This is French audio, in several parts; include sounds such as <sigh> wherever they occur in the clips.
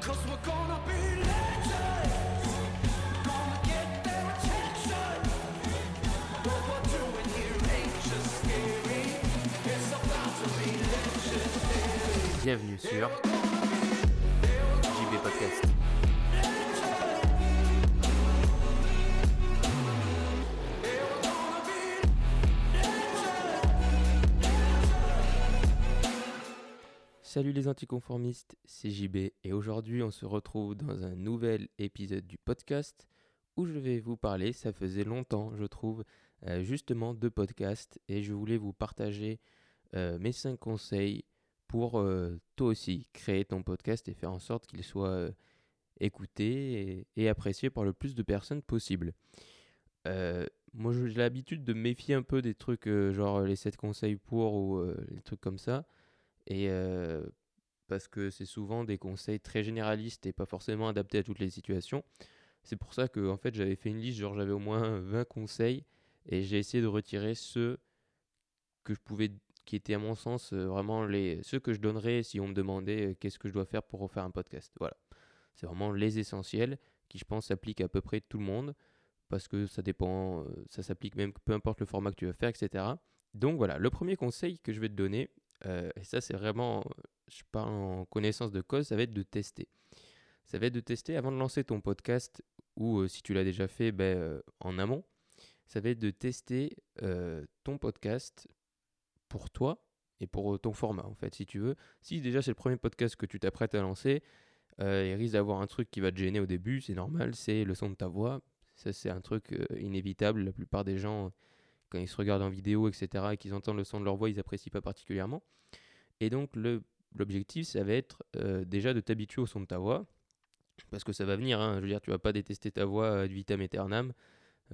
Cause we're gonna be legends. Gonna get their attention. What we're doing here ain't just scary. It's about to be legendary. Bienvenue sur JB Podcast. Salut les anticonformistes, c'est JB et aujourd'hui on se retrouve dans un nouvel épisode du podcast où je vais vous parler, ça faisait longtemps je trouve, euh, justement de podcast et je voulais vous partager euh, mes 5 conseils pour euh, toi aussi créer ton podcast et faire en sorte qu'il soit écouté et, apprécié par le plus de personnes possible. Moi j'ai l'habitude de méfier un peu des trucs genre les 7 conseils pour ou les trucs comme ça. Et parce que c'est souvent des conseils très généralistes et pas forcément adaptés à toutes les situations. C'est pour ça que en fait j'avais fait une liste, genre j'avais au moins 20 conseils et j'ai essayé de retirer ceux que je pouvais qui étaient à mon sens vraiment les ceux que je donnerais si on me demandait qu'est-ce que je dois faire pour refaire un podcast. Voilà. C'est vraiment les essentiels qui je pense s'appliquent à peu près tout le monde parce que ça dépend ça s'applique même peu importe le format que tu vas faire etc. Donc voilà, le premier conseil que je vais te donner euh, et ça c'est vraiment je parle en connaissance de cause, ça va être de tester. Ça va être de tester avant de lancer ton podcast ou euh, si tu l'as déjà fait ben, euh, en amont, ça va être de tester ton podcast pour toi et pour ton format en fait si tu veux. Si déjà c'est le premier podcast que tu t'apprêtes à lancer, il risque d'avoir un truc qui va te gêner au début, c'est normal, c'est le son de ta voix. Ça c'est un truc inévitable, la plupart des gens quand ils se regardent en vidéo etc et qu'ils entendent le son de leur voix ils apprécient pas particulièrement. Et donc l'objectif ça va être euh, déjà de t'habituer au son de ta voix parce que ça va venir hein. je veux dire tu vas pas détester ta voix ad vitam aeternam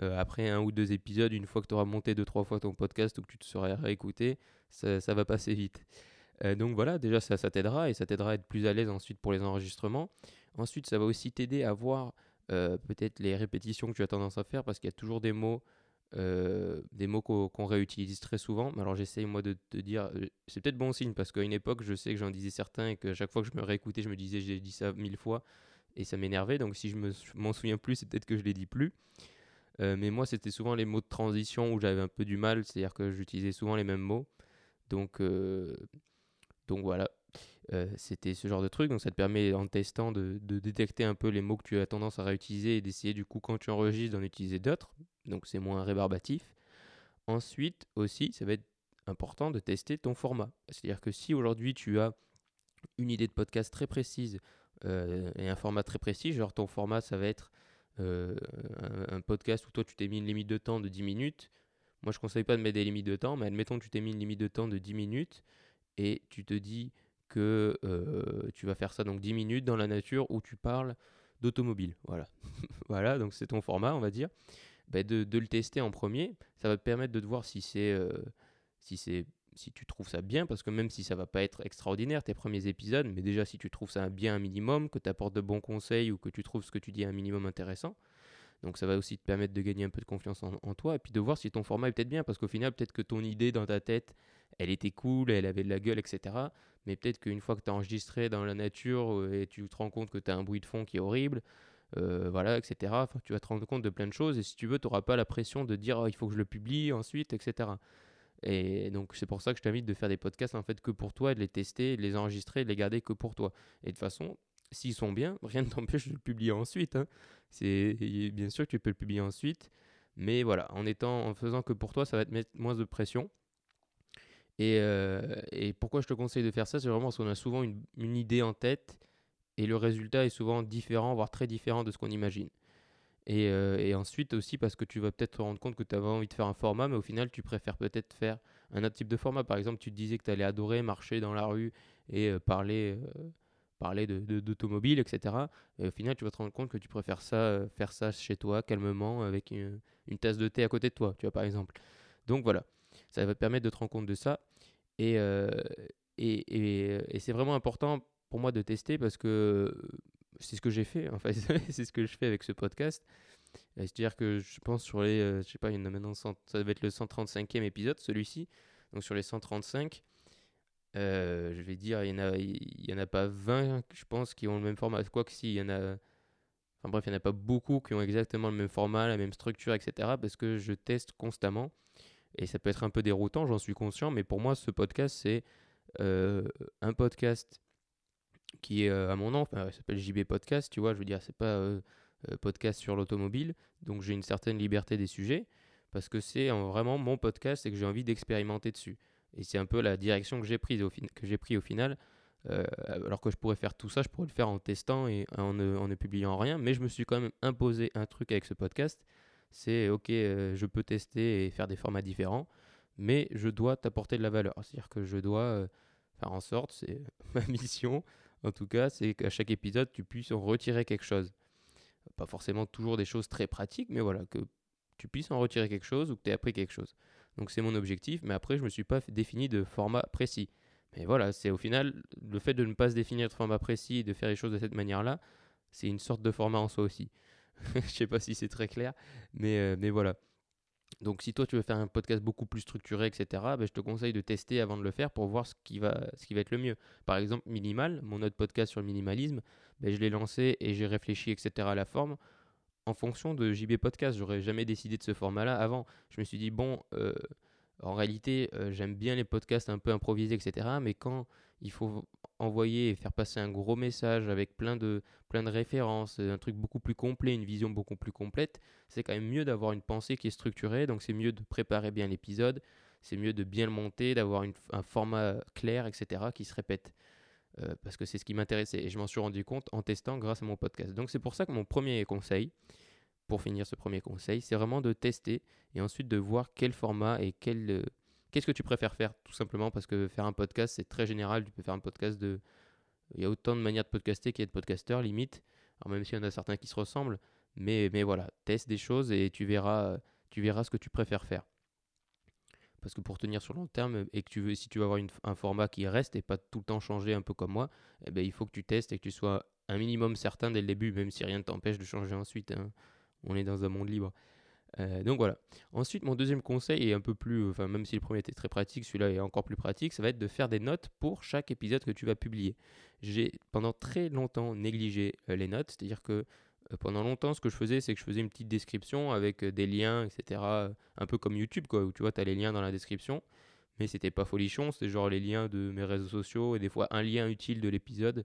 Euh, après un ou deux épisodes une fois que tu auras monté deux trois fois ton podcast ou que tu te seras réécouté ça, va passer vite Euh, donc voilà déjà ça t'aidera et ça t'aidera à être plus à l'aise ensuite pour les enregistrements ensuite ça va aussi t'aider à voir euh, peut-être les répétitions que tu as tendance à faire parce qu'il y a toujours des mots euh, des mots qu'on réutilise très souvent. Mais Alors j'essaye moi de te dire, euh, c'est peut-être bon signe parce qu'à une époque je sais que j'en disais certains et que chaque fois que je me réécoutais je me disais j'ai dit ça mille fois et ça m'énervait. Donc si je me je m'en souviens plus, c'est peut-être que je les dis plus. Euh, mais moi c'était souvent les mots de transition où j'avais un peu du mal, c'est-à-dire que j'utilisais souvent les mêmes mots. Donc donc voilà. C'était ce genre de truc, donc ça te permet en testant de détecter un peu les mots que tu as tendance à réutiliser et d'essayer du coup quand tu enregistres d'en utiliser d'autres donc c'est moins rébarbatif. Ensuite aussi, ça va être important de tester ton format. C'est-à-dire que si aujourd'hui tu as une idée de podcast très précise euh, et un format très précis, genre ton format ça va être euh, un, podcast où toi tu t'es mis une limite de temps de 10 minutes. Moi je conseille pas de mettre des limites de temps, mais admettons que tu t'es mis une limite de temps de 10 minutes et tu te dis que euh, tu vas faire ça donc 10 minutes dans la nature où tu parles d'automobile. Voilà. <laughs> voilà, donc c'est ton format, on va dire bah, de, le tester en premier. Ça va te permettre de voir si c'est euh, si c'est si tu trouves ça bien, parce que même si ça va pas être extraordinaire tes premiers épisodes, mais déjà si tu trouves ça bien un minimum, que tu apportes de bons conseils ou que tu trouves ce que tu dis un minimum intéressant, donc ça va aussi te permettre de gagner un peu de confiance en, en toi et puis de voir si ton format est peut-être bien, parce qu'au final peut-être que ton idée dans ta tête, elle était cool, elle avait de la gueule, etc. Mais peut-être qu'une fois que tu as enregistré dans la nature euh, et tu te rends compte que tu as un bruit de fond qui est horrible, euh, voilà, etc. Tu vas te rendre compte de plein de choses et si tu veux, tu n'auras pas la pression de dire oh, il faut que je le publie ensuite, etc. Et donc c'est pour ça que je t'invite de faire des podcasts en fait que pour toi, et de les tester, de les enregistrer, de les garder que pour toi. Et de façon, s'ils sont bien, rien ne <laughs> t'empêche de le publier ensuite. hein. C'est bien sûr que tu peux le publier ensuite, mais voilà, en étant, en faisant que pour toi, ça va te mettre moins de pression. Et, euh, et pourquoi je te conseille de faire ça, c'est vraiment parce qu'on a souvent une, une idée en tête et le résultat est souvent différent, voire très différent de ce qu'on imagine. Et, euh, et ensuite aussi parce que tu vas peut-être te rendre compte que tu avais envie de faire un format, mais au final tu préfères peut-être faire un autre type de format. Par exemple, tu te disais que tu allais adorer marcher dans la rue et euh, parler, euh, parler de, de- d'automobile, etc. Et au final, tu vas te rendre compte que tu préfères ça, euh, faire ça chez toi, calmement, avec une, une tasse de thé à côté de toi, tu vois, par exemple. Donc voilà, ça va te permettre de te rendre compte de ça. Et, et, et c'est vraiment important pour moi de tester parce que c'est ce que j'ai fait en fait <laughs> c'est ce que je fais avec ce podcast c'est à dire que je pense sur les euh, je sais pas il y en a maintenant 100 ça devait être le 135e épisode celui-ci donc sur les 135 euh, je vais dire, il y, en a, il y en a pas 20, je pense, qui ont le même format. Quoi que si, il y en a. Enfin bref, il n'y en a pas beaucoup qui ont exactement le même format, la même structure, etc. Parce que je teste constamment. Et ça peut être un peu déroutant, j'en suis conscient. Mais pour moi, ce podcast, c'est euh, un podcast qui est euh, à mon nom. Enfin, s'appelle JB Podcast, tu vois. Je veux dire, c'est pas euh, euh, podcast sur l'automobile. Donc j'ai une certaine liberté des sujets. Parce que c'est vraiment mon podcast et que j'ai envie d'expérimenter dessus. Et c'est un peu la direction que j'ai prise au, que j'ai pris au final. Alors que je pourrais faire tout ça, je pourrais le faire en testant et en ne, publiant rien. Mais je me suis quand même imposé un truc avec ce podcast. C'est ok, je peux tester et faire des formats différents, mais je dois t'apporter de la valeur. C'est-à-dire que je dois faire en sorte, c'est <laughs> ma mission en tout cas, c'est qu'à chaque épisode, tu puisses en retirer quelque chose. Pas forcément toujours des choses très pratiques, mais voilà, que tu puisses en retirer quelque chose ou que tu aies appris quelque chose. Donc c'est mon objectif, mais après, je ne me suis pas défini de format précis. Mais voilà, c'est au final, le fait de ne pas se définir de format précis et de faire les choses de cette manière-là, c'est une sorte de format en soi aussi. <laughs> Je sais pas si c'est très clair, mais, euh, mais voilà. Donc si toi tu veux faire un podcast beaucoup plus structuré, etc., ben, je te conseille de tester avant de le faire pour voir ce qui va, ce qui va être le mieux. Par exemple, Minimal, mon autre podcast sur le minimalisme, ben, je l'ai lancé et j'ai réfléchi, etc., à la forme en fonction de JB Podcast. J'aurais jamais décidé de ce format-là avant. Je me suis dit, bon, euh, en réalité, euh, j'aime bien les podcasts un peu improvisés, etc., mais quand il faut envoyer et faire passer un gros message avec plein de, plein de références, un truc beaucoup plus complet, une vision beaucoup plus complète, c'est quand même mieux d'avoir une pensée qui est structurée, donc c'est mieux de préparer bien l'épisode, c'est mieux de bien le monter, d'avoir un format clair, etc., qui se répète. Euh, parce que c'est ce qui m'intéressait et je m'en suis rendu compte en testant grâce à mon podcast. Donc c'est pour ça que mon premier conseil, pour finir ce premier conseil, c'est vraiment de tester et ensuite de voir quel format et quel... Qu'est-ce que tu préfères faire tout simplement? Parce que faire un podcast c'est très général, tu peux faire un podcast de... Il y a autant de manières de podcaster qu'il y a de podcasteurs limite, alors même s'il y en a certains qui se ressemblent, mais, mais voilà, teste des choses et tu verras, tu verras ce que tu préfères faire. Parce que pour tenir sur long terme et que tu veux, si tu veux avoir une- un format qui reste et pas tout le temps changer un peu comme moi, eh ben, il faut que tu testes et que tu sois un minimum certain dès le début, même si rien ne t'empêche de changer ensuite. hein. On est dans un monde libre. Euh, donc voilà. Ensuite, mon deuxième conseil est un peu plus, enfin même si le premier était très pratique, celui-là est encore plus pratique, ça va être de faire des notes pour chaque épisode que tu vas publier. J'ai pendant très longtemps négligé euh, les notes, c'est-à-dire que euh, pendant longtemps, ce que je faisais, c'est que je faisais une petite description avec euh, des liens, etc. euh, Un peu comme YouTube, quoi, où tu vois, tu as les liens dans la description. Mais c'était pas folichon, c'était genre les liens de mes réseaux sociaux et des fois un lien utile de l'épisode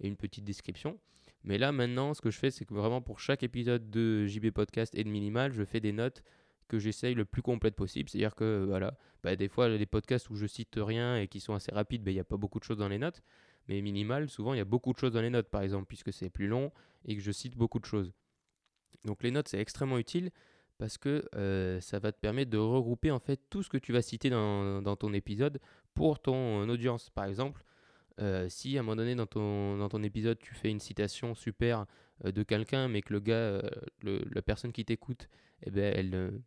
et une petite description. Mais là, maintenant, ce que je fais, c'est que vraiment pour chaque épisode de JB Podcast et de Minimal, je fais des notes que j'essaye le plus complète possible. C'est-à-dire que, euh, voilà, bah, des fois, les podcasts où je cite rien et qui sont assez rapides, bah, il n'y a pas beaucoup de choses dans les notes. Mais Minimal, souvent, il y a beaucoup de choses dans les notes, par exemple, puisque c'est plus long et que je cite beaucoup de choses. Donc les notes, c'est extrêmement utile parce que euh, ça va te permettre de regrouper en fait tout ce que tu vas citer dans, dans ton épisode pour ton audience. Par exemple, euh, si à un moment donné dans ton, dans ton épisode tu fais une citation super euh, de quelqu'un, mais que le gars, euh, la personne qui t'écoute, eh ben, elle,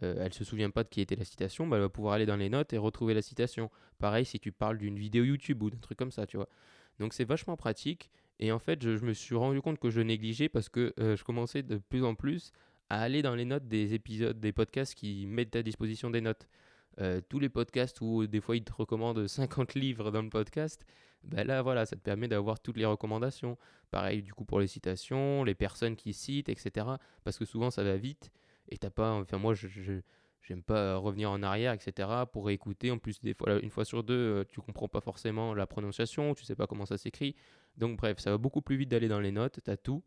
elle se souvient pas de qui était la citation, bah, elle va pouvoir aller dans les notes et retrouver la citation. Pareil si tu parles d'une vidéo YouTube ou d'un truc comme ça, tu vois. Donc c'est vachement pratique. Et en fait, je, je me suis rendu compte que je négligeais parce que je commençais de plus en plus à aller dans les notes des épisodes, des podcasts qui mettent à disposition des notes. Euh, tous les podcasts où des fois ils te recommandent 50 <laughs> livres dans le podcast, ben là voilà, ça te permet d'avoir toutes les recommandations. Pareil du coup pour les citations, les personnes qui citent, etc. Parce que souvent ça va vite et t'as pas, enfin moi je, je- j'aime pas revenir en arrière, etc. pour écouter. En plus des fois, une fois sur deux, euh, tu comprends pas forcément la prononciation, tu sais pas comment ça s'écrit. Donc bref, ça va beaucoup plus vite d'aller dans les notes, t'as tout.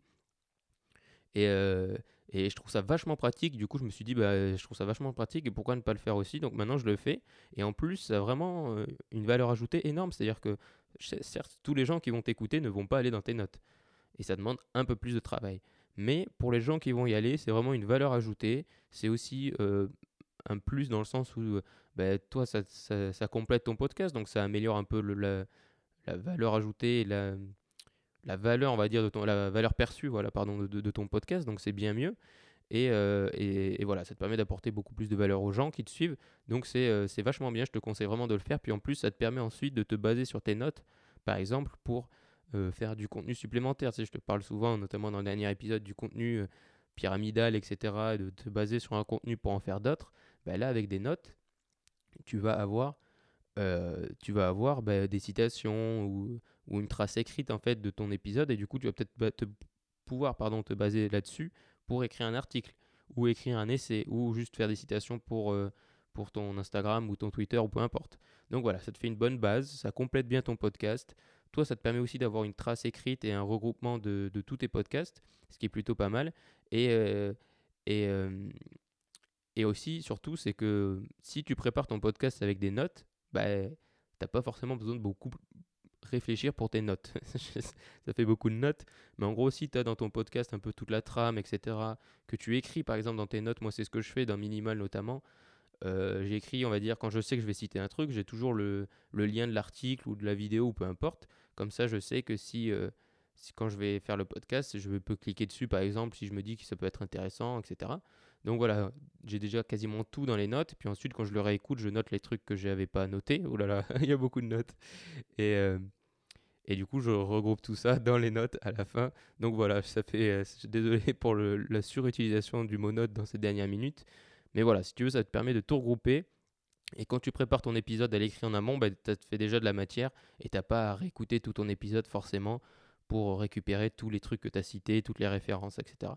Et, euh, et je trouve ça vachement pratique. Du coup, je me suis dit, bah, je trouve ça vachement pratique et pourquoi ne pas le faire aussi. Donc maintenant, je le fais. Et en plus, ça a vraiment euh, une valeur ajoutée énorme. C'est-à-dire que, certes, tous les gens qui vont t'écouter ne vont pas aller dans tes notes. Et ça demande un peu plus de travail. Mais pour les gens qui vont y aller, c'est vraiment une valeur ajoutée. C'est aussi euh, un plus dans le sens où, euh, bah, toi, ça, ça- complète ton podcast. Donc ça améliore un peu la, la valeur ajoutée et la, la valeur, on va dire, de ton, la valeur perçue, voilà, pardon, de, de- ton podcast, donc c'est bien mieux. Et, euh, et- et voilà, ça te permet d'apporter beaucoup plus de valeur aux gens qui te suivent. Donc c'est euh, vachement bien, je te conseille vraiment de le faire. Puis en plus, ça te permet ensuite de te baser sur tes notes, par exemple, pour euh, faire du contenu supplémentaire. Tu je te parle souvent, notamment dans le dernier épisode, du contenu euh, pyramidal, etc., et de te baser sur un contenu pour en faire d'autres. Ben là, avec des notes, tu vas avoir euh, tu vas avoir bah, des citations ou, une trace écrite en fait de ton épisode et du coup tu vas peut-être te, pouvoir pardon, te baser là-dessus pour écrire un article ou écrire un essai ou juste faire des citations pour, euh, pour ton Instagram ou ton Twitter ou peu importe. Donc voilà, ça te fait une bonne base, ça complète bien ton podcast. Toi, ça te permet aussi d'avoir une trace écrite et un regroupement de, de tous tes podcasts, ce qui est plutôt pas mal. Et, euh, et, et aussi, surtout, c'est que si tu prépares ton podcast avec des notes, bah, t'as pas forcément besoin de beaucoup réfléchir pour tes notes. <laughs> ça fait beaucoup de notes, mais en gros, si tu as dans ton podcast un peu toute la trame, etc., que tu écris par exemple dans tes notes, moi c'est ce que je fais dans Minimal notamment, euh, j'écris, on va dire, quand je sais que je vais citer un truc, j'ai toujours le, le lien de l'article ou de la vidéo ou peu importe. Comme ça, je sais que si, euh, si quand je vais faire le podcast, je peux cliquer dessus par exemple si je me dis que ça peut être intéressant, etc. Donc voilà, j'ai déjà quasiment tout dans les notes. Puis ensuite, quand je le réécoute, je note les trucs que j'avais pas notés. Oh là là, il y a beaucoup de notes. Et, euh, et du coup, je regroupe tout ça dans les notes à la fin. Donc voilà, ça fait. euh, <laughs> désolé pour la surutilisation du mot note dans ces dernières minutes. Mais voilà, si tu veux, ça te permet de tout regrouper. Et quand tu prépares ton épisode à l'écrit en amont, bah, ça te fait déjà de la matière et t'as pas à réécouter tout ton épisode forcément pour récupérer tous les trucs que tu as cités, toutes les références, etc.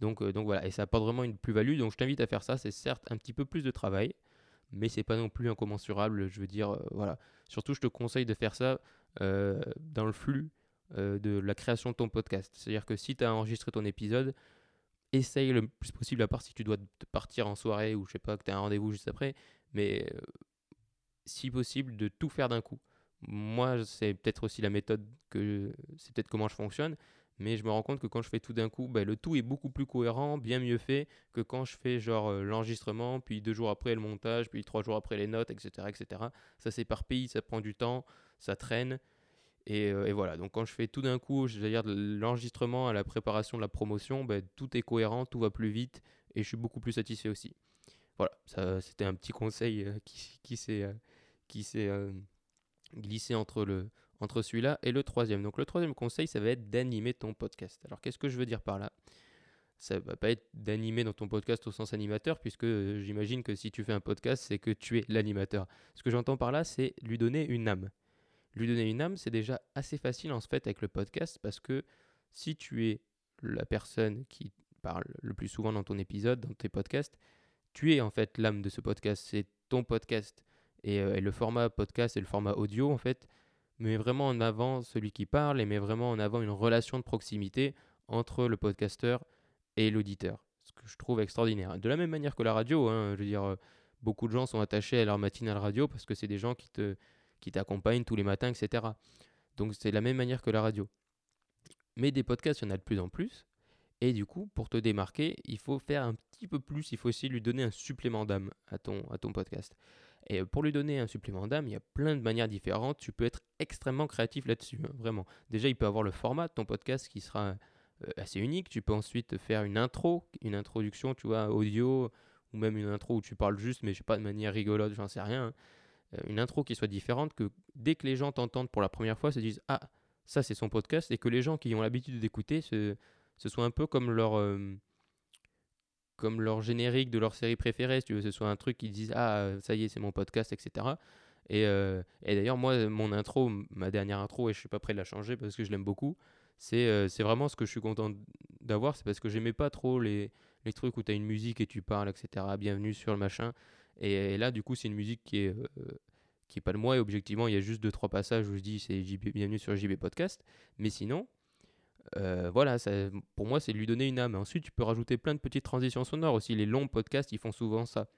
Donc, euh, donc voilà, et ça apporte vraiment une plus-value. Donc je t'invite à faire ça. C'est certes un petit peu plus de travail, mais c'est pas non plus incommensurable. Je veux dire, euh, voilà. Surtout, je te conseille de faire ça euh, dans le flux de la création de ton podcast. C'est-à-dire que si tu as enregistré ton épisode, essaye le plus possible, à part si tu dois te partir en soirée ou je sais pas, que tu as un rendez-vous juste après, mais si possible, de tout faire d'un coup. Moi, c'est peut-être aussi la méthode que c'est peut-être comment je fonctionne, mais je me rends compte que quand je fais tout d'un coup, bah, le tout est beaucoup plus cohérent, bien mieux fait que quand je fais genre euh, l'enregistrement, puis deux jours après le montage, puis trois jours après les notes, etc. etc. Ça s'éparpille, ça prend du temps, ça traîne. Et, euh, et voilà, donc quand je fais tout d'un coup, c'est-à-dire l'enregistrement à la préparation de la promotion, bah, tout est cohérent, tout va plus vite et je suis beaucoup plus satisfait aussi. Voilà, ça c'était un petit conseil euh, qui, qui s'est glissé entre, le, entre celui-là et le troisième. Donc le troisième conseil, ça va être d'animer ton podcast. Alors qu'est-ce que je veux dire par là? Ça va pas être d'animer dans ton podcast au sens animateur, puisque euh, j'imagine que si tu fais un podcast, c'est que tu es l'animateur. Ce que j'entends par là, c'est lui donner une âme. Lui donner une âme, c'est déjà assez facile en fait avec le podcast, parce que si tu es la personne qui parle le plus souvent dans ton épisode, dans tes podcasts, tu es en fait l'âme de ce podcast, c'est ton podcast. Et, euh, et le format podcast et le format audio, en fait, met vraiment en avant celui qui parle et met vraiment en avant une relation de proximité entre le podcasteur et l'auditeur. Ce que je trouve extraordinaire. De la même manière que la radio, hein, je veux dire, euh, beaucoup de gens sont attachés à leur matinale radio parce que c'est des gens qui qui t'accompagnent tous les matins, etc. Donc c'est de la même manière que la radio. Mais des podcasts, il y en a de plus en plus. Et du coup, pour te démarquer, il faut faire un petit peu plus, il faut aussi lui donner un supplément d'âme à ton, à ton podcast. Et pour lui donner un supplément d'âme, il y a plein de manières différentes. Tu peux être extrêmement créatif là-dessus, hein, vraiment. Déjà, il peut avoir le format de ton podcast qui sera euh, assez unique. Tu peux ensuite faire une intro, une introduction, tu vois, audio, ou même une intro où tu parles juste, mais je sais pas, de manière rigolote, j'en sais rien. hein. Euh, une intro qui soit différente, que dès que les gens t'entendent pour la première fois, se disent Ah, ça c'est son podcast, et que les gens qui ont l'habitude d'écouter, ce, ce soit un peu comme leur, euh, comme leur générique de leur série préférée, si tu veux, ce soit un truc qui disent Ah, euh, ça y est, c'est mon podcast, etc. Et, euh, et d'ailleurs, moi, mon intro, ma dernière intro, et je suis pas prêt de la changer parce que je l'aime beaucoup, c'est euh, vraiment ce que je suis content d'avoir, c'est parce que j'aimais pas trop les, les trucs où tu as une musique et tu parles, etc. Bienvenue sur le machin. Et, là, du coup, c'est une musique qui est, qui est pas de moi, et objectivement, il y a juste deux, trois passages où je dis c'est bienvenue sur JB Podcast. Mais sinon, euh, voilà, ça, pour moi, c'est lui donner une âme. Ensuite, tu peux rajouter plein de petites transitions sonores aussi. Les longs podcasts, ils font souvent ça.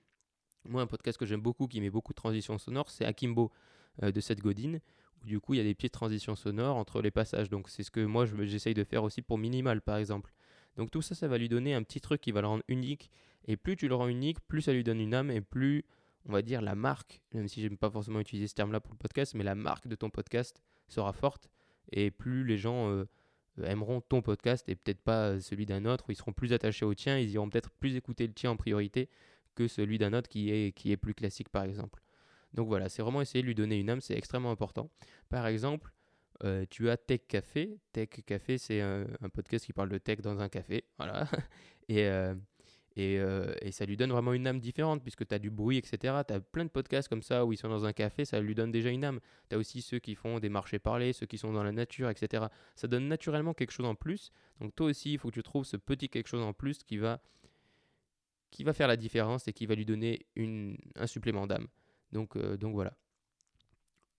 Moi, un podcast que j'aime beaucoup, qui met beaucoup de transitions sonores, c'est Akimbo euh, de Seth Godin, où du coup, il y a des petites transitions sonores entre les passages. Donc, c'est ce que moi, je- j'essaye de faire aussi pour Minimal, par exemple. Donc, tout ça, ça va lui donner un petit truc qui va le rendre unique. Et plus tu le rends unique, plus ça lui donne une âme et plus, on va dire, la marque, même si j'aime pas forcément utiliser ce terme-là pour le podcast, mais la marque de ton podcast sera forte. Et plus les gens euh, aimeront ton podcast et peut-être pas euh, celui d'un autre, ou ils seront plus attachés au tien, ils iront peut-être plus écouter le tien en priorité que celui d'un autre qui est, qui est plus classique par exemple. Donc voilà, c'est vraiment essayer de lui donner une âme, c'est extrêmement important. Par exemple, euh, tu as Tech Café. Tech Café, c'est un, podcast qui parle de tech dans un café. Voilà. <laughs> Et, euh, Et, euh, et ça lui donne vraiment une âme différente, puisque tu as du bruit, etc. Tu as plein de podcasts comme ça où ils sont dans un café, ça lui donne déjà une âme. Tu as aussi ceux qui font des marchés parlés, ceux qui sont dans la nature, etc. Ça donne naturellement quelque chose en plus. Donc toi aussi, il faut que tu trouves ce petit quelque chose en plus qui va, qui va faire la différence et qui va lui donner une, un supplément d'âme. Donc, euh, donc voilà.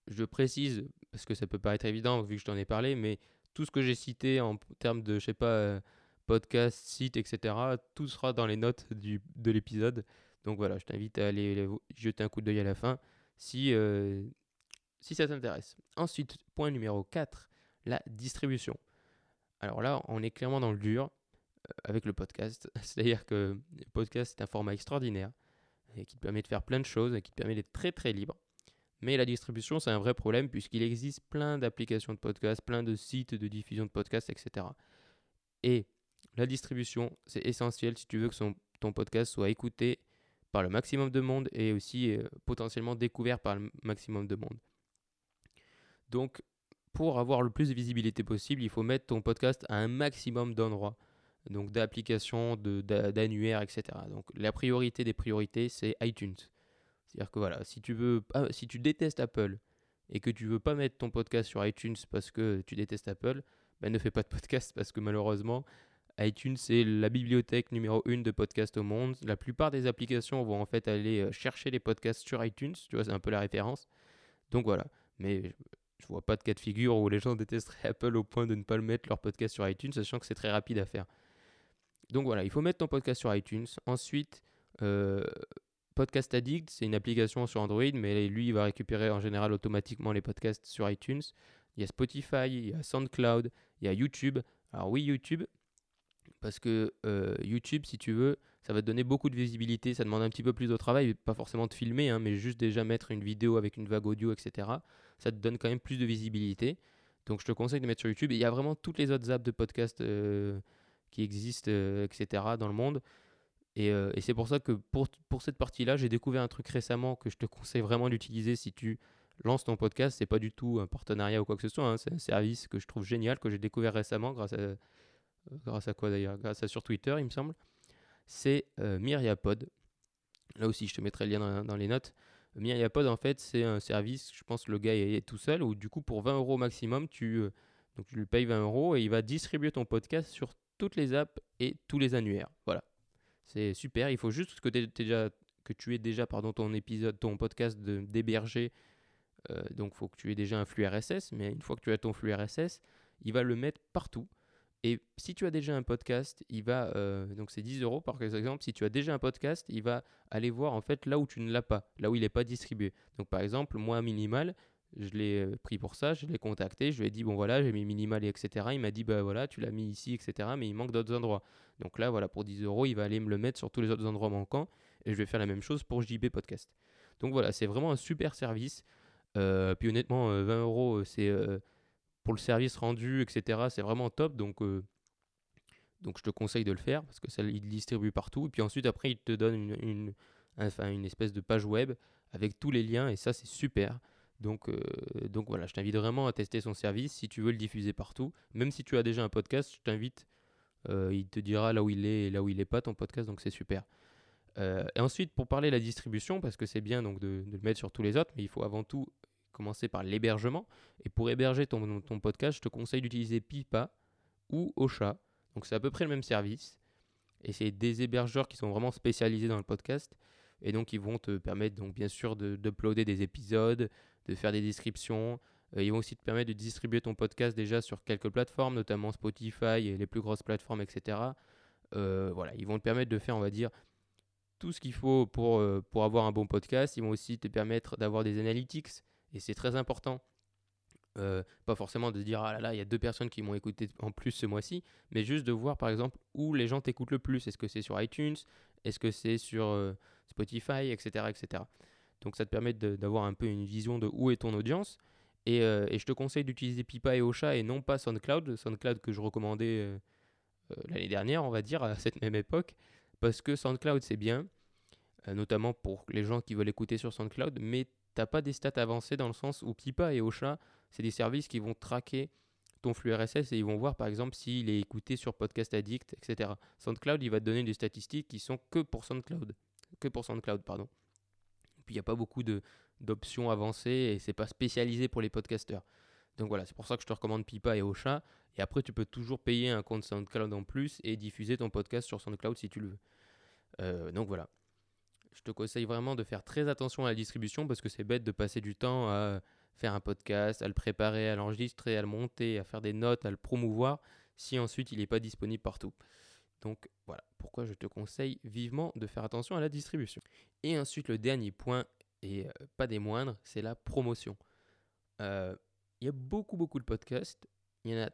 Je précise, parce que ça peut paraître évident vu que je t'en ai parlé, mais tout ce que j'ai cité en termes de, je sais pas, euh, podcast, site, etc., tout sera dans les notes du, de l'épisode. Donc voilà, je t'invite à aller jeter un coup d'œil à la fin si, euh, ça t'intéresse. Ensuite, point numéro 4, la distribution. Alors là, on est clairement dans le dur euh, avec le podcast. <laughs> C'est-à-dire que le podcast est un format extraordinaire et qui te permet de faire plein de choses et qui te permet d'être très très libre. Mais la distribution, c'est un vrai problème puisqu'il existe plein d'applications de podcast, plein de sites de diffusion de podcasts, etc. Et la distribution, c'est essentiel si tu veux que ton podcast soit écouté par le maximum de monde et aussi euh, potentiellement découvert par le maximum de monde. Donc, pour avoir le plus de visibilité possible, il faut mettre ton podcast à un maximum d'endroits, donc d'applications, d'annuaires, etc. Donc, la priorité des priorités, c'est iTunes. C'est-à-dire que voilà, si tu ah, détestes Apple et que tu veux pas mettre ton podcast sur iTunes parce que tu détestes Apple, ben ne fais pas de <laughs> podcast parce que malheureusement, iTunes c'est la bibliothèque numéro une de podcasts au monde. La plupart des applications vont en fait aller euh, chercher les podcasts sur iTunes, tu vois, c'est un peu la référence. Donc voilà, mais je, je vois pas de cas de figure où les gens <laughs> détesteraient Apple au point de ne pas le mettre leur podcast sur iTunes, sachant que c'est très rapide à faire. Donc voilà, il faut mettre ton podcast sur iTunes. Ensuite, euh, Podcast Addict, c'est une application sur Android, mais lui, il va récupérer en général automatiquement les podcasts sur iTunes. Il y a Spotify, il y a SoundCloud, il y a YouTube. Alors oui, YouTube, parce que euh, YouTube, si tu veux, ça va te donner beaucoup de visibilité. Ça demande un petit peu plus de travail, pas forcément de filmer, hein, mais juste déjà mettre une vidéo avec une vague audio, etc. Ça te donne quand même plus de visibilité. Donc je te conseille de mettre sur YouTube. Il y a vraiment toutes les autres apps de podcast euh, qui existent, euh, etc. dans le monde. Et, c'est pour ça que pour, pour cette partie-là, j'ai découvert un truc récemment que je te conseille vraiment d'utiliser si tu lances ton podcast. C'est pas du tout un partenariat ou quoi que ce soit. hein, C'est un service que je trouve génial, que j'ai découvert récemment grâce à, grâce à quoi d'ailleurs? Grâce à sur Twitter, il me semble. C'est euh, Myriapod. Là aussi, je te mettrai le lien dans, les notes. Myriapod, en fait, c'est un service, je pense le gars est, tout seul, où du coup, pour 20 euros maximum, tu, euh, donc tu lui payes 20 euros et il va distribuer ton podcast sur toutes les apps et tous les annuaires. Voilà. C'est super. Il faut juste que, déjà, que tu aies déjà pardon, ton épisode, ton podcast de- d'héberger. Euh, donc, il faut que tu aies déjà un flux RSS. Mais une fois que tu as ton flux RSS, il va le mettre partout. Et si tu as déjà un podcast, il va. euh, donc, c'est 10 euros par exemple. Si tu as déjà un podcast, il va aller voir en fait là où tu ne l'as pas, là où il n'est pas distribué. Donc, par exemple, moi, Minimal, je l'ai euh, pris pour ça, je l'ai contacté, je lui ai dit, bon voilà, j'ai mis Minimal et etc. Il m'a dit, bah voilà, tu l'as mis ici, etc. Mais il manque d'autres endroits. Donc là, voilà, pour 10 euros, il va aller me le mettre sur tous les autres endroits manquants. Et je vais faire la même chose pour JB Podcast. Donc voilà, c'est vraiment un super service. Euh, puis honnêtement, euh, 20 euros, c'est pour le service rendu, etc. C'est vraiment top. Donc, euh, donc je te conseille de le faire parce que ça, il distribue partout. Et puis ensuite, après, il te donne une, une- enfin, une espèce de page web avec tous les liens. Et ça, c'est super. Donc, euh, donc voilà, je t'invite vraiment à tester son service si tu veux le diffuser partout. Même si tu as déjà un podcast, je t'invite. euh, il te dira là où il est et là où il n'est pas ton podcast, donc c'est super. Et ensuite, pour parler de la distribution, parce que c'est bien donc de le mettre sur tous les autres, mais il faut avant tout commencer par l'hébergement. Et pour héberger ton, ton podcast, je te conseille d'utiliser Pipa ou Ocha. Donc c'est à peu près le même service. Et c'est des hébergeurs qui sont vraiment spécialisés dans le podcast. Et donc ils vont te permettre donc bien sûr de- d'uploader des épisodes, de faire des descriptions. Euh, ils vont aussi te permettre de distribuer ton podcast déjà sur quelques plateformes, notamment Spotify et les plus grosses plateformes, etc. Euh, voilà, ils vont te permettre de faire, on va dire, tout ce qu'il faut pour, euh, pour avoir un bon podcast. Ils vont aussi te permettre d'avoir des analytics. Et c'est très important. Euh, pas forcément de dire ah là là il y a deux personnes qui m'ont écouté en plus ce mois-ci mais juste de voir par exemple où les gens t'écoutent le plus. Est-ce que c'est sur iTunes? Est-ce que c'est sur euh, Spotify etc etc donc ça te permet d'avoir un peu une vision de où est ton audience. Et, euh, et je te conseille d'utiliser Pipa et Ocha et non pas SoundCloud. SoundCloud que je recommandais l'année dernière on va dire à cette même époque. Parce que SoundCloud c'est bien notamment pour les gens qui veulent écouter sur SoundCloud mais t'as pas des stats avancées dans le sens où Pipa et Ocha c'est des services qui vont traquer ton flux RSS et ils vont voir par exemple s'il est écouté sur Podcast Addict, etc. SoundCloud, il va te donner des statistiques qui sont que pour SoundCloud. Que pour SoundCloud, pardon. Puis il n'y a pas beaucoup d'options avancées et c'est pas spécialisé pour les podcasteurs. Donc voilà, c'est pour ça que je te recommande Pipa et Ocha. Et après, tu peux toujours payer un compte SoundCloud en plus et diffuser ton podcast sur SoundCloud si tu le veux. Euh, donc voilà. Je te conseille vraiment de faire très attention à la distribution parce que c'est bête de passer du temps à faire un podcast, à le préparer, à l'enregistrer, à le monter, à faire des notes, à le promouvoir si ensuite il n'est pas disponible partout. Donc voilà pourquoi je te conseille vivement de faire attention à la distribution. Et ensuite le dernier point, et euh, pas des moindres, c'est la promotion. Euh, il y a beaucoup beaucoup de podcasts, il y en a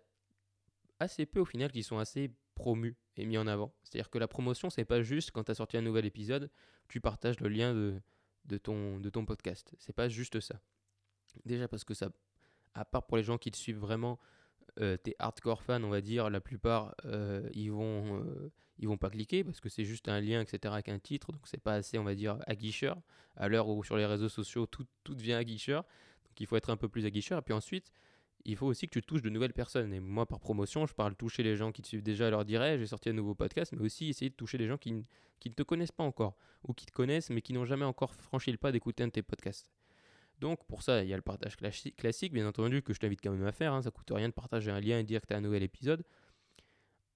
assez peu au final qui sont assez promus mis en avant. C'est-à-dire que la promotion, c'est pas juste quand tu as sorti un nouvel épisode, tu partages le lien de, de, ton, de ton podcast. C'est pas juste ça. Déjà parce que ça, à part pour les gens qui te suivent vraiment, euh, tes hardcore fans, on va dire, la plupart, euh, ils vont, euh, ils vont pas cliquer parce que c'est juste un lien, etc., avec un titre, donc c'est pas assez, on va dire, aguicheur. À l'heure où sur les réseaux sociaux, tout, tout devient aguicheur, donc il faut être un peu plus aguicheur. Et puis ensuite, il faut aussi que tu touches de nouvelles personnes. Et moi, par promotion, je parle toucher les gens qui te suivent déjà leur hey, j'ai sorti un nouveau podcast, mais aussi essayer de toucher les gens qui, ne te connaissent pas encore, ou qui te connaissent, mais qui n'ont jamais encore franchi le pas d'écouter un de tes podcasts. Donc, pour ça, il y a le partage classi- classique, bien entendu, que je t'invite quand même à faire. hein. Ça coûte rien de partager un lien et dire que tu un nouvel épisode.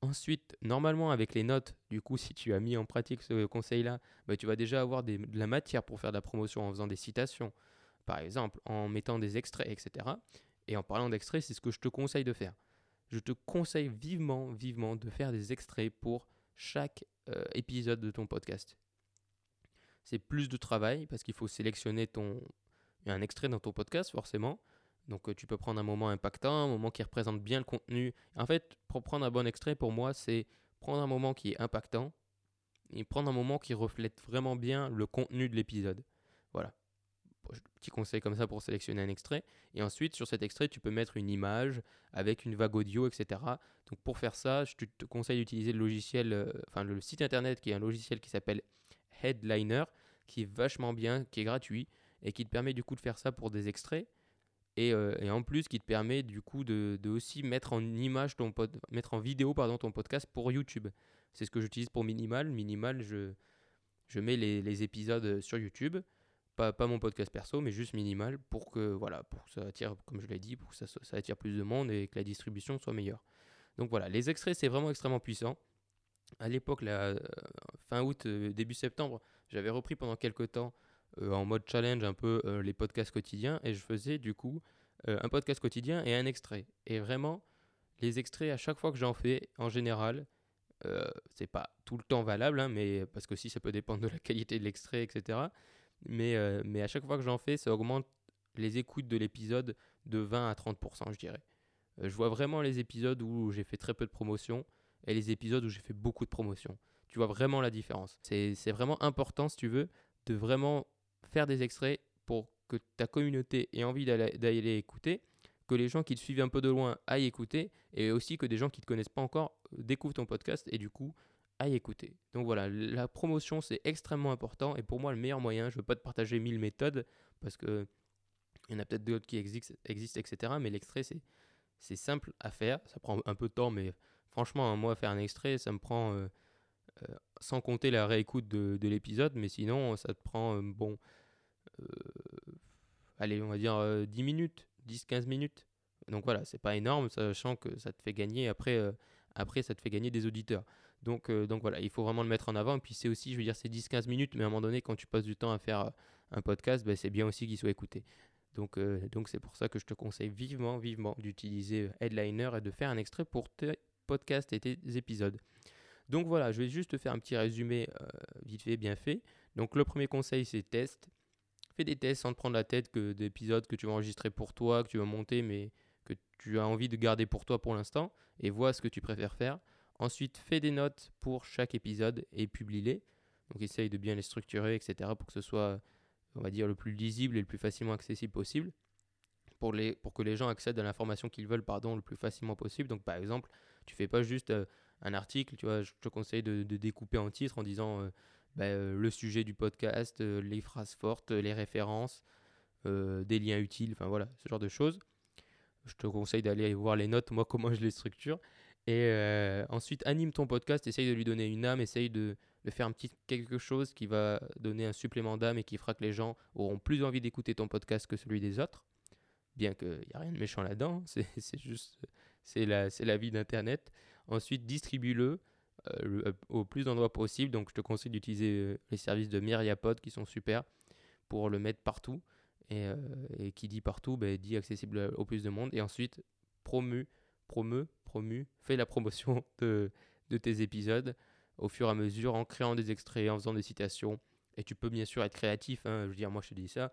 Ensuite, normalement, avec les notes, du coup, si tu as mis en pratique ce conseil-là, bah, tu vas déjà avoir des- de la matière pour faire de la promotion en faisant des citations, par exemple, en mettant des extraits, etc. Et en parlant d'extraits, c'est ce que je te conseille de faire. Je te conseille vivement, vivement de faire des extraits pour chaque euh, épisode de ton podcast. C'est plus de travail parce qu'il faut sélectionner ton, un extrait dans ton podcast, forcément. Donc euh, tu peux prendre un moment impactant, un moment qui représente bien le contenu. En fait, pour prendre un bon extrait, pour moi, c'est prendre un moment qui est impactant et prendre un moment qui reflète vraiment bien le contenu de l'épisode. Voilà. Petit conseil comme ça pour sélectionner un extrait. Et ensuite, sur cet extrait, tu peux mettre une image avec une vague audio, etc. Donc pour faire ça, je te- conseille d'utiliser le logiciel, euh, enfin le site internet qui est un logiciel qui s'appelle Headliner, qui est vachement bien, qui est gratuit et qui te permet du coup de faire ça pour des extraits. Et, euh, en plus, qui te permet du coup de, aussi mettre en image ton pod, mettre en vidéo pardon ton podcast pour YouTube. C'est ce que j'utilise pour Minimal. Minimal, je, je mets les, les épisodes sur YouTube, pas, mon podcast perso, mais juste Minimal pour que voilà, pour que ça attire, comme je l'ai dit, pour que ça, attire plus de monde et que la distribution soit meilleure. Donc voilà, les extraits c'est vraiment extrêmement puissant. À l'époque, là, euh, fin août, euh, début septembre, j'avais repris pendant quelques temps euh, en mode challenge un peu les podcasts quotidiens et je faisais du coup un podcast quotidien et un extrait. Et vraiment, les extraits, à chaque fois que j'en fais, en général, c'est pas tout le temps valable, hein, mais parce que si ça peut dépendre de la qualité de l'extrait, etc. Mais, euh, mais à chaque fois que j'en fais, ça augmente les écoutes de l'épisode de 20 à 30%, je dirais. Euh, je vois vraiment les épisodes où j'ai fait très peu de promotion et les épisodes où j'ai fait beaucoup de promotion. Tu vois vraiment la différence. C'est vraiment important, si tu veux, de vraiment faire des extraits pour que ta communauté ait envie d'aller d'aller écouter, que les gens qui te suivent un peu de loin aillent écouter, et aussi que des gens qui ne te connaissent pas encore euh, découvrent ton podcast et du coup aillent écouter. Donc voilà, la promotion c'est extrêmement important, et pour moi le meilleur moyen, je ne veux pas te partager mille méthodes, parce que il y en a peut-être d'autres qui existent, etc. Mais l'extrait c'est simple à faire, ça prend un peu de temps, mais franchement, hein, moi faire un extrait, ça me prend... euh, euh, sans compter la réécoute de, de l'épisode, mais sinon ça te prend, euh, bon, allez, on va dire euh, 10 minutes, 10-15 minutes. Donc voilà, c'est pas énorme, sachant que ça te fait gagner, après, après ça te fait gagner des auditeurs. Donc, euh, donc voilà, il faut vraiment le mettre en avant. Et puis c'est aussi, je veux dire, c'est 10-15 minutes, mais à un moment donné, quand tu passes du temps à faire euh, un podcast, ben, c'est bien aussi qu'il soit écouté. Donc euh, donc c'est pour ça que je te conseille vivement, vivement d'utiliser Headliner et de faire un extrait pour tes podcasts et tes épisodes. Donc voilà, je vais juste te faire un petit résumé vite fait, bien fait. Donc le premier conseil, c'est test. Fais des tests sans te prendre la tête que d'épisodes que tu vas enregistrer pour toi, que tu vas monter, mais que tu as envie de garder pour toi pour l'instant, et vois ce que tu préfères faire. Ensuite, fais des notes pour chaque épisode et publie-les. Donc essaye de bien les structurer, etc., pour que ce soit, on va dire, le plus lisible et le plus facilement accessible possible. Pour, les, pour que les gens accèdent à l'information qu'ils veulent, pardon, le plus facilement possible. Donc par exemple, tu fais pas juste euh, un article, tu vois, je te conseille de, découper en titre en disant euh, bah, euh, le sujet du podcast, les phrases fortes, les références, des liens utiles, enfin voilà, ce genre de choses. je te conseille d'aller voir les notes, moi, comment je les structure. Et euh, ensuite, anime ton podcast, essaye de lui donner une âme, essaye de, de faire un petit quelque chose qui va donner un supplément d'âme et qui fera que les gens auront plus envie d'écouter ton podcast que celui des autres. Bien qu'il n'y a rien de méchant là-dedans, <laughs> c'est juste, c'est la, la vie d'Internet. Ensuite, distribue-le euh, euh, au plus d'endroits possible. Donc, je te conseille d'utiliser les services de Myriapod qui sont super pour le mettre partout. Et, et qui dit partout, ben, dit accessible au plus de monde. Et ensuite, promu, promu, promu, fais la promotion <laughs> de, de tes épisodes au fur et à mesure en créant des extraits, en faisant des citations. Et tu peux bien sûr être créatif. hein, je veux dire, moi je te dis ça.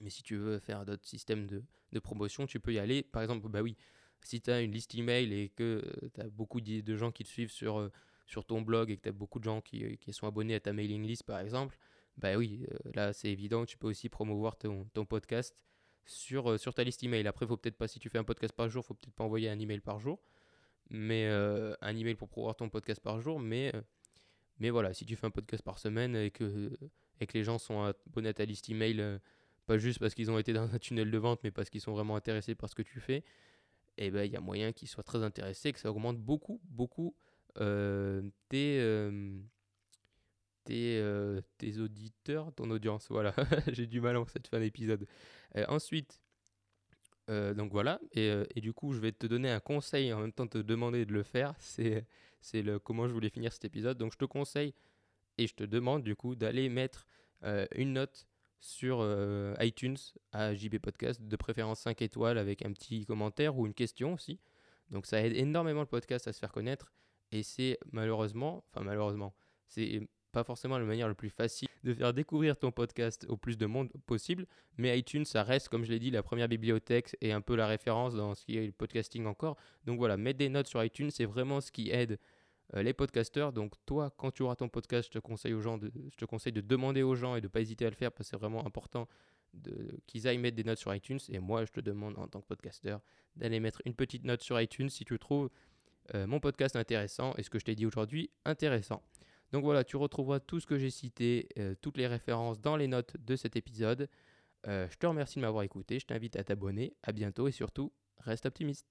Mais si tu veux faire d'autres systèmes de, de promotion, tu peux y aller. Par exemple, bah oui, si tu as une liste email et que tu as beaucoup de gens qui te suivent sur, euh, sur ton blog et que tu as beaucoup de gens qui, euh, qui sont abonnés à ta mailing list, par exemple, bah oui, euh, là c'est évident, tu peux aussi promouvoir ton, ton podcast sur, euh, sur ta liste email. Après, faut peut-être pas, si tu fais un podcast par jour, faut peut-être pas envoyer un email par jour, mais euh, un email pour promouvoir ton podcast par jour, mais, euh, mais voilà, si tu fais un podcast par semaine et que, et que les gens sont abonnés à ta liste email, pas juste parce qu'ils ont été dans un tunnel de vente, mais parce qu'ils sont vraiment intéressés par ce que tu fais, et ben il y a moyen qu'ils soient très intéressés, que ça augmente beaucoup, beaucoup tes, tes, euh, tes auditeurs, ton audience. Voilà, <laughs> j'ai du mal en cette fin d'épisode. Euh, ensuite, euh, donc voilà, et, du coup, je vais te donner un conseil en même temps te demander de le faire. C'est comment je voulais finir cet épisode. Donc je te conseille et je te demande du coup d'aller mettre une note sur iTunes à JB Podcast, de préférence 5 étoiles avec un petit commentaire ou une question aussi. Donc ça aide énormément le podcast à se faire connaître et c'est malheureusement, enfin malheureusement, c'est pas forcément la manière la plus facile de faire découvrir ton podcast au plus de monde possible, mais iTunes ça reste comme je l'ai dit la première bibliothèque et un peu la référence dans ce qui est le podcasting encore. Donc voilà, mettre des notes sur iTunes, c'est vraiment ce qui aide euh, les podcasteurs. Donc toi, quand tu auras ton podcast, je te conseille aux gens de, je te conseille de demander aux gens et de pas hésiter à le faire parce que c'est vraiment important qu'ils aillent mettre des notes sur iTunes. Et moi, je te demande en tant que podcasteur d'aller mettre une petite note sur iTunes si tu trouves euh, mon podcast intéressant et ce que je t'ai dit aujourd'hui intéressant. Donc voilà, tu retrouveras tout ce que j'ai cité, euh, toutes les références dans les notes de cet épisode. Euh, je te remercie de m'avoir écouté, je t'invite à t'abonner. À bientôt et surtout, reste optimiste.